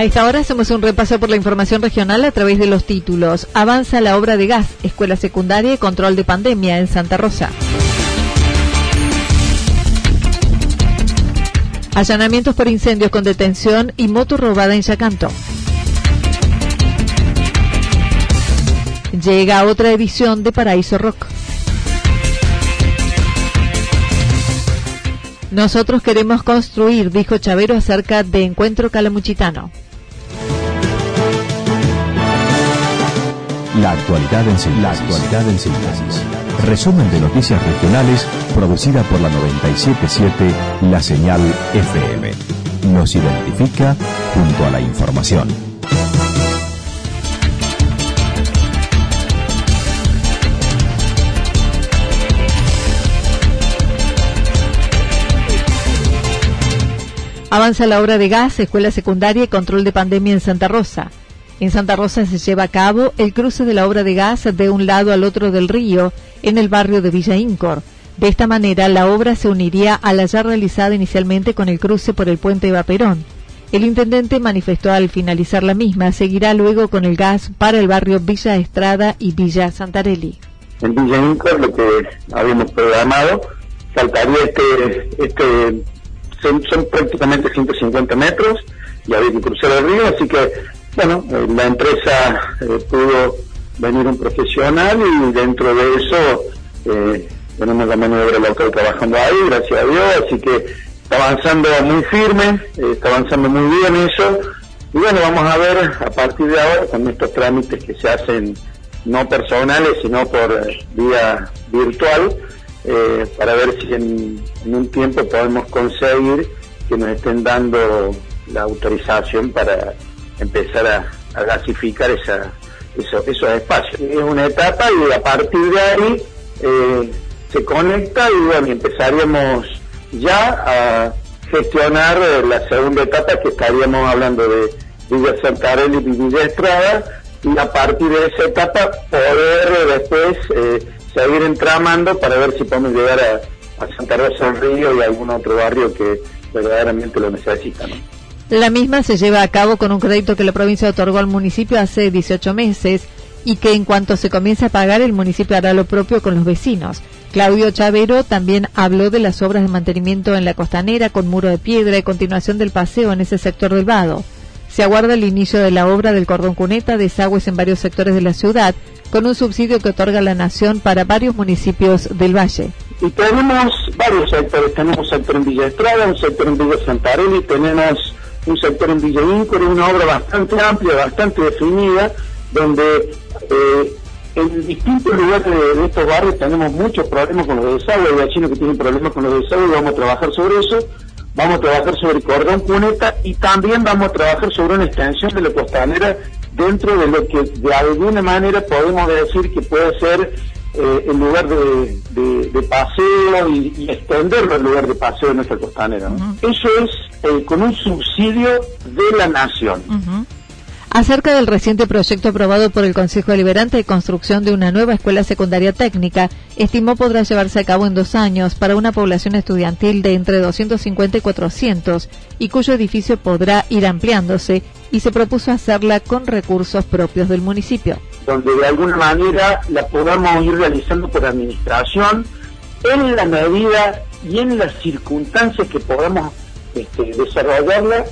A esta hora hacemos un repaso por la información regional a través de los títulos. Avanza la obra de gas, escuela secundaria y control de pandemia en Santa Rosa. Allanamientos por incendios con detención y moto robada en Yacanto. Llega otra edición de Paraíso Rock. Nosotros queremos construir, dijo Chavero acerca de Encuentro Calamuchitano. La actualidad en síntesis. La actualidad en síntesis. Resumen de noticias regionales producida por la 977 La Señal FM. Nos identifica junto a la información. Avanza la obra de gas, escuela secundaria y control de pandemia en Santa Rosa. En Santa Rosa se lleva a cabo el cruce de la obra de gas de un lado al otro del río, en el barrio de Villa Incor. De esta manera, la obra se uniría a la ya realizada inicialmente con el cruce por el puente Vaperón. El intendente manifestó al finalizar la misma, seguirá luego con el gas para el barrio Villa Estrada y Villa Santarelli. En Villa Incor, lo que habíamos programado, saltaría este, este son, prácticamente 150 metros y había que cruzar el río, así que bueno, eh, la empresa eh, pudo venir un profesional y dentro de eso eh, tenemos la mano de obra local trabajando ahí, gracias a Dios, así que está avanzando muy firme, está avanzando muy bien eso. Y bueno, vamos a ver a partir de ahora con estos trámites que se hacen no personales, sino por vía virtual, para ver si en, un tiempo podemos conseguir que nos estén dando la autorización para empezar a, gasificar esa, esos espacios. Es una etapa y a partir de ahí eh, se conecta y bueno, empezaríamos ya a gestionar eh, la segunda etapa que estaríamos hablando de Villa Santarelli y Villa Estrada y a partir de esa etapa poder después eh, seguir entramando para ver si podemos llegar a, a Santa Rosa del Río y algún otro barrio que verdaderamente lo necesita. La misma se lleva a cabo con un crédito que la provincia otorgó al municipio hace 18 meses y que en cuanto se comience a pagar el municipio hará lo propio con los vecinos. Claudio Chavero también habló de las obras de mantenimiento en la costanera con muro de piedra y continuación del paseo en ese sector del vado. Se aguarda el inicio de la obra del cordón cuneta, desagües en varios sectores de la ciudad, con un subsidio que otorga la Nación para varios municipios del Valle. Y tenemos varios sectores, tenemos sector en Villa Estrada, un sector en Villa Santarelli, tenemos un sector en Villa Incor, una obra bastante amplia, bastante definida, donde eh, en distintos lugares de, estos barrios tenemos muchos problemas con los desagües, hay chinos que tienen problemas con los desagües, vamos a trabajar sobre eso, vamos a trabajar sobre el cordón cuneta y también vamos a trabajar sobre una extensión de la costanera dentro de lo que de alguna manera podemos decir que puede ser eh, el lugar de, paseo y, extenderlo al lugar de paseo en nuestra costanera. Eso es eh, con un subsidio de la nación. acerca del reciente proyecto aprobado por el Consejo Deliberante de construcción de una nueva escuela secundaria técnica, estimó podrá llevarse a cabo en dos años para una población estudiantil de entre 250 y 400 y cuyo edificio podrá ir ampliándose y se propuso hacerla con recursos propios del municipio. Donde de alguna manera la podamos ir realizando por administración en la medida y en las circunstancias que podamos este, desarrollarla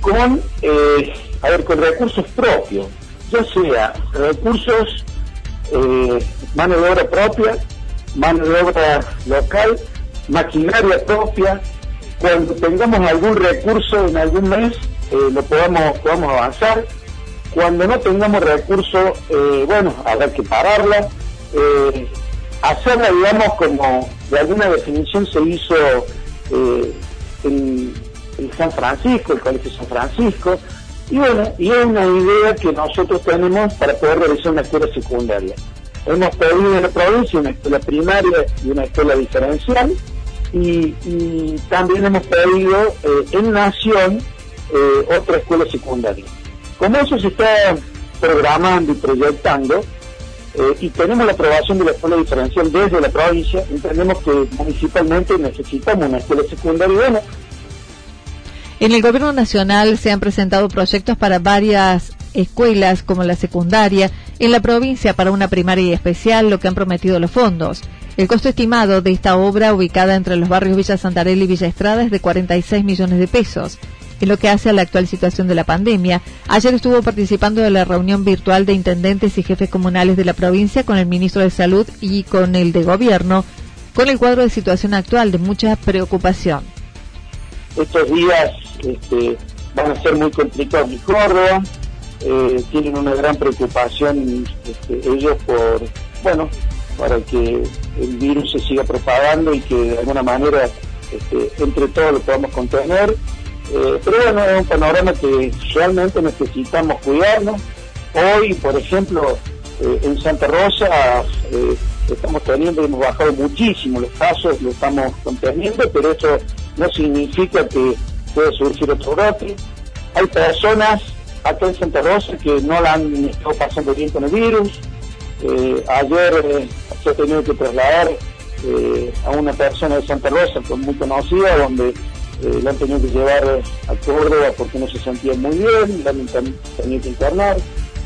con eh, a ver, con recursos propios, ya sea recursos, eh, mano de obra propia, mano de obra local, maquinaria propia, cuando tengamos algún recurso en algún mes, eh, lo podamos, podamos avanzar. Cuando no tengamos recursos, eh, bueno, habrá que pararla. hacerla, digamos, como de alguna definición se hizo en, en San Francisco, el Colegio San Francisco, y bueno, y es una idea que nosotros tenemos para poder realizar una escuela secundaria. Hemos pedido en la provincia una escuela primaria y una escuela diferencial, y, también hemos pedido eh, en Nación eh, otra escuela secundaria. Como eso se está programando y proyectando, eh, y tenemos la aprobación de la escuela diferencial desde la provincia, entendemos que municipalmente necesitamos una escuela secundaria. Bueno, en el Gobierno Nacional se han presentado proyectos para varias escuelas como la secundaria, en la provincia para una primaria y especial, lo que han prometido los fondos. El costo estimado de esta obra, ubicada entre los barrios Villa Santarelli y Villa Estrada, es de 46 millones de pesos. En lo que hace a la actual situación de la pandemia, ayer estuvo participando de la reunión virtual de intendentes y jefes comunales de la provincia con el ministro de Salud y con el de Gobierno, con el cuadro de situación actual de mucha preocupación. Estos días este, van a ser muy complicados en Córdoba, eh, tienen una gran preocupación este, ellos por, bueno, para que el virus se siga propagando y que de alguna manera este, entre todos lo podamos contener. Eh, pero bueno, es un panorama que realmente necesitamos cuidarnos. Hoy, por ejemplo, eh, en Santa Rosa estamos teniendo, hemos bajado muchísimo los casos, lo estamos conteniendo, pero eso no significa que puede surgir otro brote. Hay personas acá en Santa Rosa que no la han estado pasando bien con el virus. Eh, ayer eh, se ha tenido que trasladar eh, a una persona de Santa Rosa muy conocida, donde la han tenido que llevar a Córdoba porque no se sentía muy bien, la han tenido que internar.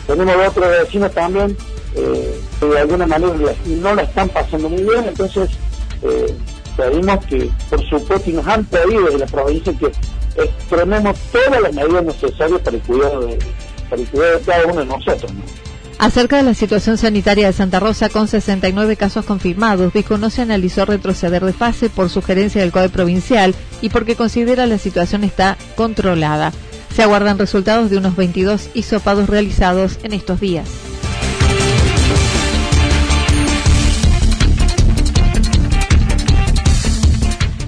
Tenemos otros vecinos también que de alguna manera no la están pasando muy bien, entonces pedimos que, por supuesto, y nos han pedido de la provincia que extrememos todas las medidas necesarias para el cuidado de, para el cuidado de cada uno de nosotros. Acerca de la situación sanitaria de Santa Rosa, con 69 casos confirmados, dijo no se analizó retroceder de fase por sugerencia del CODE provincial y porque considera la situación está controlada. Se aguardan resultados de unos 22 hisopados realizados en estos días.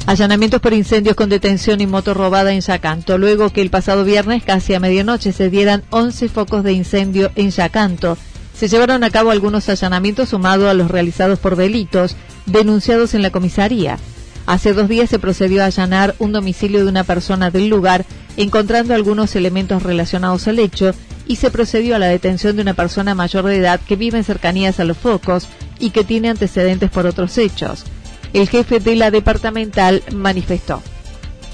Allanamientos por incendios con detención y moto robada en Yacanto, luego que el pasado viernes, casi a medianoche, se dieran 11 focos de incendio en Yacanto. Se llevaron a cabo algunos allanamientos sumados a los realizados por delitos denunciados en la comisaría. Hace dos días se procedió a allanar un domicilio de una persona del lugar, encontrando algunos elementos relacionados al hecho, y se procedió a la detención de una persona mayor de edad que vive en cercanías a los focos y que tiene antecedentes por otros hechos. El jefe de la departamental manifestó.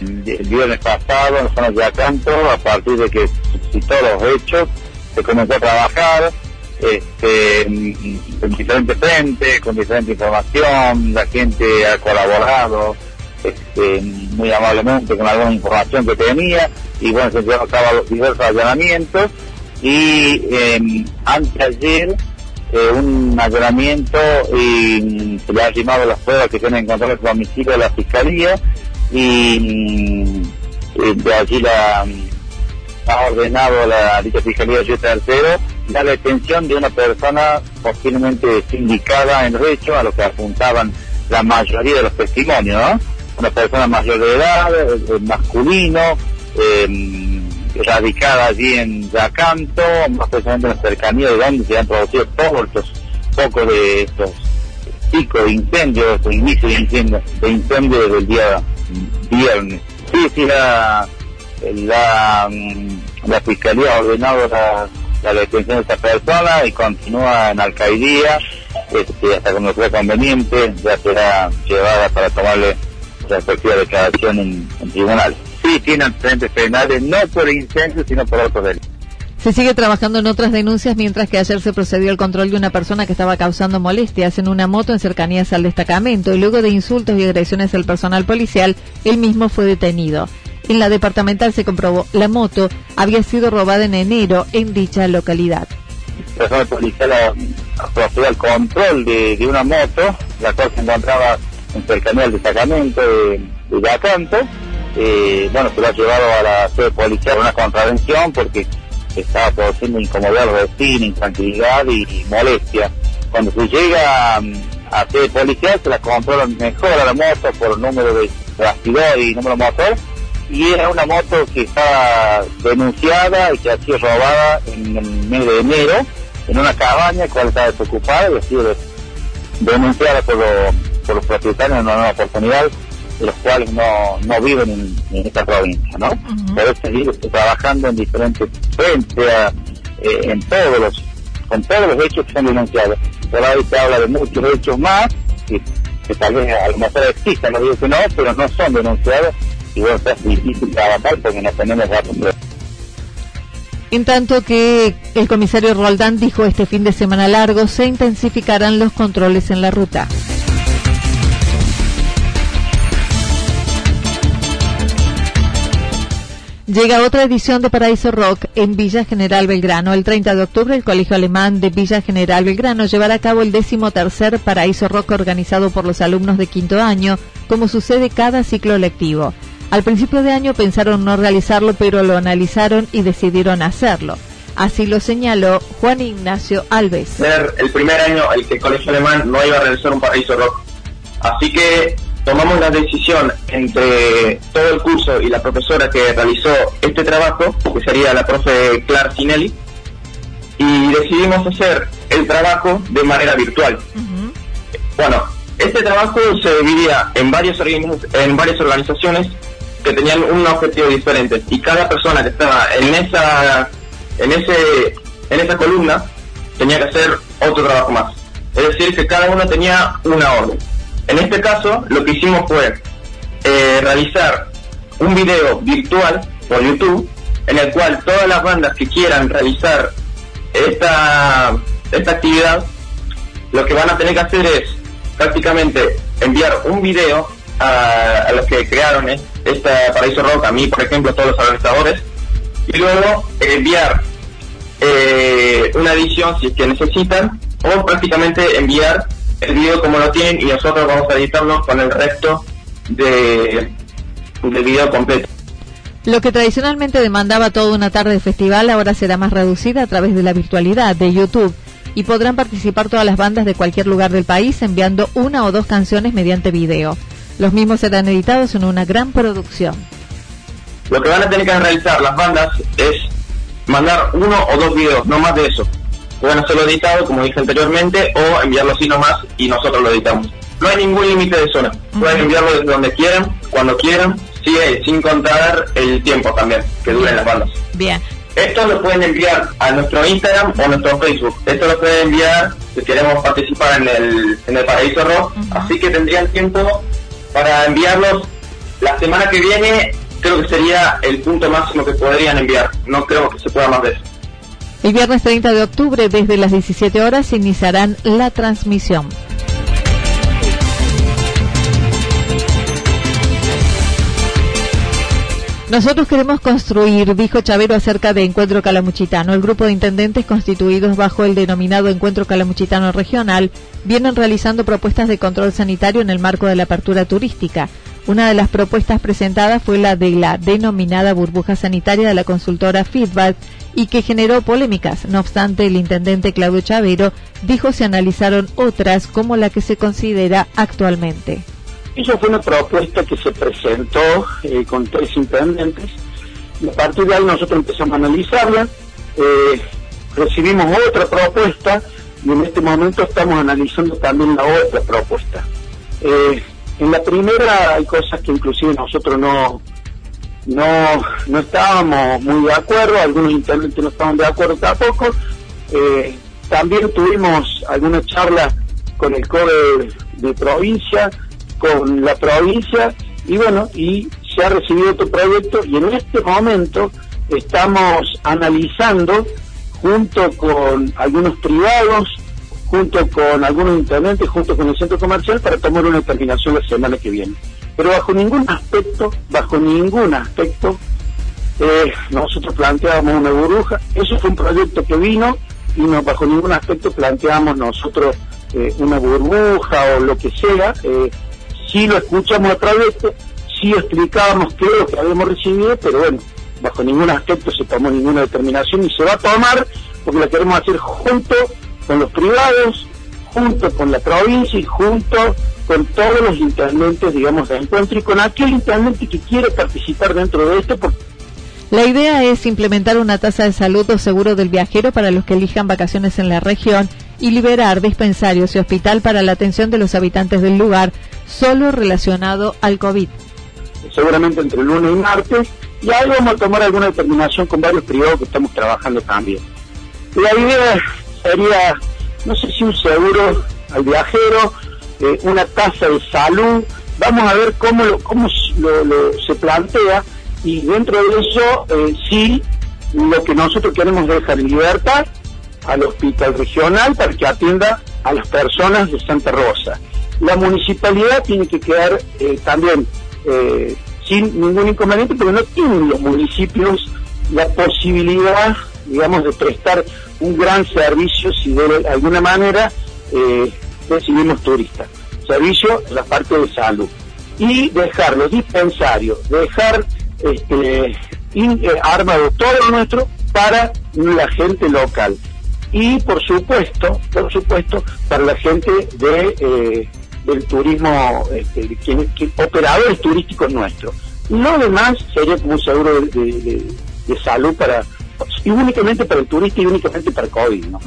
El viernes pasado en zona de Acanto, a partir de que citó los hechos, se comenzó a trabajar este, en diferentes frentes, con diferente información, la gente ha colaborado este, muy amablemente con alguna información que tenía y bueno, se llevaron a cabo los diversos allanamientos y eh, antes ayer eh, un allanamiento y se le ha arrimado las pruebas que tienen encontrar el domicilio de la fiscalía y de allí la ha ordenado la dicha fiscalía de tercero la detención de una persona posiblemente sindicada en hecho a lo que apuntaban la mayoría de los testimonios, Una persona mayor de edad, eh, masculino, eh, radicada allí en Yacanto, más precisamente en la cercanía de donde se han producido todos estos pocos de estos picos de incendios, o inicio de incendio, de incendio desde el día viernes. Sí, sí, la, la mm, Fiscalía ha ordenado la, detención de esta persona y continúa en alcaidía este, hasta cuando sea conveniente, ya será llevada para tomarle respectiva declaración en, en tribunal. Sí, tiene antecedentes penales, no por incendio, sino por otros delitos. Se sigue trabajando en otras denuncias mientras que ayer se procedió al control de una persona que estaba causando molestias en una moto en cercanías al destacamento y luego de insultos y agresiones al personal policial, él mismo fue detenido. En la departamental se comprobó la moto había sido robada en enero en dicha localidad. El personal policial procedió al control de, de, una moto, la cual se encontraba en cercanía al destacamento de, de Yacanto. Eh, bueno, se lo ha llevado a la sede policial una contravención porque estaba produciendo incomodidad al vecino, intranquilidad y, molestia. Cuando se llega mm, a, sede policial se la controlan mejor a la moto por número de bastidor y número motor y era una moto que estaba denunciada y que ha sido robada en el mes de enero en una cabaña cual estaba desocupada y ha sido denunciada por, los, por los propietarios en una nueva oportunidad de los cuales no, no viven en, en esta provincia, ¿no? Uh -huh. Pero este trabajando en diferentes frentes, eh, en todos los, con todos los hechos que son denunciados. Por ahí se habla de muchos hechos más, que, que tal vez a lo mejor existan, no digo que no, pero no son denunciados, y bueno, es difícil trabajar porque no tenemos datos. En tanto que el comisario Roldán dijo este fin de semana largo se intensificarán los controles en la ruta. Llega otra edición de Paraíso Rock en Villa General Belgrano. El 30 de octubre, el Colegio Alemán de Villa General Belgrano llevará a cabo el décimo tercer Paraíso Rock organizado por los alumnos de quinto año, como sucede cada ciclo lectivo. Al principio de año pensaron no realizarlo, pero lo analizaron y decidieron hacerlo. Así lo señaló Juan Ignacio Alves. Ser el primer año el que el Colegio Alemán no iba a realizar un Paraíso Rock. Así que tomamos la decisión entre todo el curso y la profesora que realizó este trabajo, que sería la profe Clara Cinelli, y decidimos hacer el trabajo de manera virtual. Uh -huh. Bueno, este trabajo se dividía en varias, en varias organizaciones que tenían un objetivo diferente y cada persona que estaba en esa en ese en esa columna tenía que hacer otro trabajo más. Es decir, que cada uno tenía una orden. En este caso, lo que hicimos fue eh, realizar un video virtual por YouTube en el cual todas las bandas que quieran realizar esta, esta actividad, lo que van a tener que hacer es prácticamente enviar un video a, los que crearon este Paraíso Rock, a mí, por ejemplo, a todos los organizadores, y luego enviar eh, una edición si es que necesitan, o prácticamente enviar el video como lo tienen y nosotros vamos a editarlo con el resto de, del video completo. Lo que tradicionalmente demandaba toda una tarde de festival ahora será más reducida a través de la virtualidad de YouTube y podrán participar todas las bandas de cualquier lugar del país enviando una o dos canciones mediante video. Los mismos serán editados en una gran producción. Lo que van a tener que realizar las bandas es mandar uno o dos videos, no más de eso. Pueden hacerlo editado, como dije anteriormente, o enviarlo así nomás y nosotros lo editamos. No hay ningún límite de zona. Pueden enviarlo desde donde quieran, cuando quieran, sí, sin contar el tiempo también que duren las bandas. Bien. Esto lo pueden enviar a nuestro Instagram o a nuestro Facebook. Esto lo pueden enviar si queremos participar en el, en el Paraíso Rock. Uh -huh. Así que tendrían tiempo para enviarlos la semana que viene. Creo que sería el punto máximo que podrían enviar. No creo que se pueda más de eso. El viernes 30 de octubre, desde las 17 horas, iniciarán la transmisión. Nosotros queremos construir, dijo Chavero acerca de Encuentro Calamuchitano. El grupo de intendentes constituidos bajo el denominado Encuentro Calamuchitano Regional vienen realizando propuestas de control sanitario en el marco de la apertura turística. Una de las propuestas presentadas fue la de la denominada burbuja sanitaria de la consultora Feedback y que generó polémicas. No obstante, el intendente Claudio Chavero dijo se analizaron otras como la que se considera actualmente. Esa fue una propuesta que se presentó eh, con tres intendentes. A partir de ahí nosotros empezamos a analizarla. Eh, recibimos otra propuesta y en este momento estamos analizando también la otra propuesta. Eh, en la primera hay cosas que inclusive nosotros no, no, no estábamos muy de acuerdo, algunos intendentes no estaban de acuerdo tampoco. Eh, también tuvimos alguna charla con el CODE de provincia, con la provincia, y bueno, y se ha recibido otro proyecto, y en este momento estamos analizando, junto con algunos privados, junto con algunos intendentes, junto con el centro comercial, para tomar una determinación la semana que viene pero bajo ningún aspecto, bajo ningún aspecto, eh, nosotros planteábamos una burbuja. Eso fue un proyecto que vino y no bajo ningún aspecto planteamos nosotros eh, una burbuja o lo que sea. Eh, sí lo escuchamos el proyecto, sí explicábamos qué es lo que habíamos recibido, pero bueno, bajo ningún aspecto se tomó ninguna determinación y se va a tomar porque la queremos hacer junto con los privados, junto con la provincia y junto con todos los intendentes, digamos, de encuentro y con aquel intendente que quiere participar dentro de esto. La idea es implementar una tasa de salud o seguro del viajero para los que elijan vacaciones en la región y liberar dispensarios y hospital para la atención de los habitantes del lugar, solo relacionado al COVID. Seguramente entre lunes y martes, y ahí vamos a tomar alguna determinación con varios privados que estamos trabajando también. La idea sería, no sé si un seguro al viajero, eh, una tasa de salud, vamos a ver cómo, lo, cómo lo, se plantea y dentro de eso eh, sí lo que nosotros queremos dejar en libertad al hospital regional para que atienda a las personas de Santa Rosa. La municipalidad tiene que quedar eh, también sin ningún inconveniente, pero no tienen los municipios la posibilidad, digamos, de prestar un gran servicio si de alguna manera eh, recibimos turistas. Servicio, la parte de salud. Y dejar los dispensarios, dejar este, eh, armado todo lo nuestro para la gente local. Y por supuesto, por supuesto, para la gente de, eh, del turismo, este, operadores turísticos nuestros. Lo demás sería como un seguro de, salud para y únicamente para el turista y únicamente para COVID, ¿no?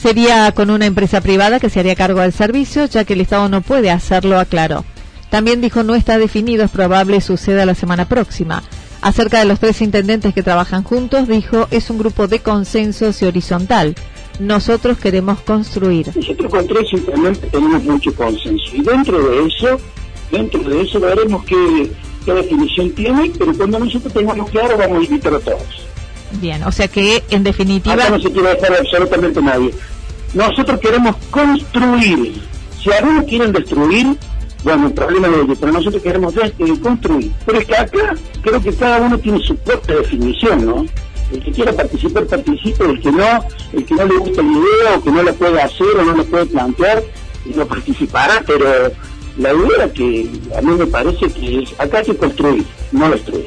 Sería con una empresa privada que se haría cargo del servicio, ya que el Estado no puede hacerlo, aclaró. También dijo no está definido, es probable suceda la semana próxima. Acerca de los tres intendentes que trabajan juntos, dijo es un grupo de consensos y horizontal. Nosotros queremos construir. Nosotros con tres intendentes tenemos mucho consenso y dentro de eso, dentro de eso veremos qué, qué definición tiene, pero cuando nosotros tengamos claro vamos a invitar a todos. Bien, o sea que en definitiva... Acá no se quiere dejar absolutamente nadie. Nosotros queremos construir. Si algunos quieren destruir, bueno, el problema de ellos, pero nosotros queremos construir. Pero es que acá creo que cada uno tiene su propia definición, ¿no? El que quiera participar, participe, el que no, el que no le gusta la idea o que no la puede hacer o no la puede plantear, no participará, pero la idea que a mí me parece que es, acá hay que construir, no destruir.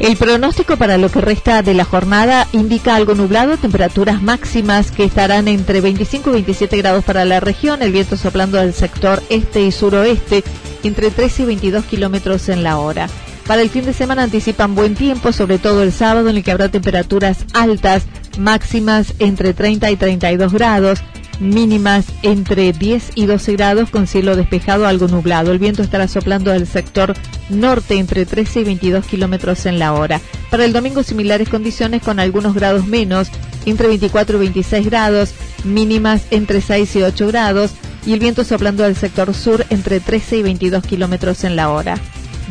El pronóstico para lo que resta de la jornada indica algo nublado, temperaturas máximas que estarán entre 25 y 27 grados para la región, el viento soplando del sector este y suroeste entre 13 y 22 kilómetros en la hora. Para el fin de semana anticipan buen tiempo, sobre todo el sábado en el que habrá temperaturas altas, máximas entre 30 y 32 grados mínimas entre 10 y 12 grados con cielo despejado algo nublado. El viento estará soplando del sector norte entre 13 y 22 kilómetros en la hora. Para el domingo similares condiciones con algunos grados menos, entre 24 y 26 grados, mínimas entre 6 y 8 grados y el viento soplando del sector sur entre 13 y 22 kilómetros en la hora.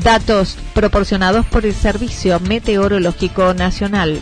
Datos proporcionados por el Servicio Meteorológico Nacional.